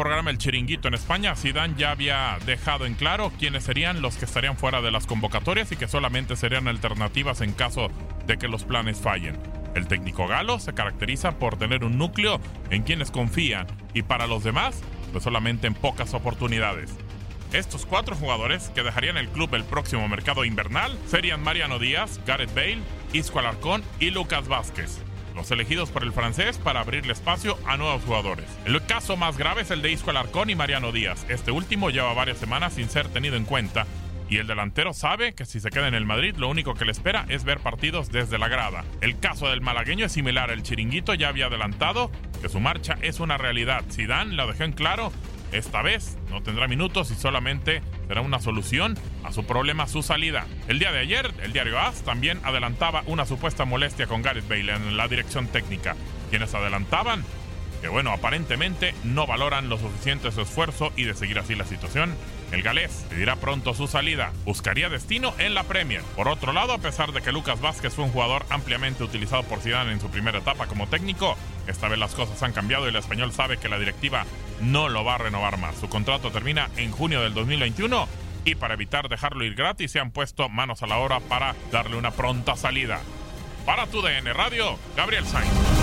programa El Chiringuito en España, Zidane ya había dejado en claro quiénes serían los que estarían fuera de las convocatorias y que solamente serían alternativas en caso de que los planes fallen. El técnico galo se caracteriza por tener un núcleo en quienes confían y para los demás, pues solamente en pocas oportunidades. Estos cuatro jugadores que dejarían el club el próximo mercado invernal serían Mariano Díaz, Gareth Bale, Isco Alarcón y Lucas Vázquez los elegidos por el francés para abrirle espacio a nuevos jugadores. El caso más grave es el de Isco Alarcón y Mariano Díaz. Este último lleva varias semanas sin ser tenido en cuenta y el delantero sabe que si se queda en el Madrid lo único que le espera es ver partidos desde la grada. El caso del malagueño es similar, el chiringuito ya había adelantado que su marcha es una realidad. Zidane lo dejó en claro esta vez no tendrá minutos y solamente será una solución a su problema su salida. El día de ayer, el diario AS también adelantaba una supuesta molestia con Gareth Bale en la dirección técnica. Quienes adelantaban que bueno, aparentemente no valoran lo suficiente su esfuerzo y de seguir así la situación, el galés pedirá pronto su salida. Buscaría destino en la Premier. Por otro lado, a pesar de que Lucas Vázquez fue un jugador ampliamente utilizado por Zidane en su primera etapa como técnico, esta vez las cosas han cambiado y el español sabe que la directiva no lo va a renovar más. Su contrato termina en junio del 2021 y para evitar dejarlo ir gratis se han puesto manos a la obra para darle una pronta salida. Para tu DN Radio, Gabriel Sainz.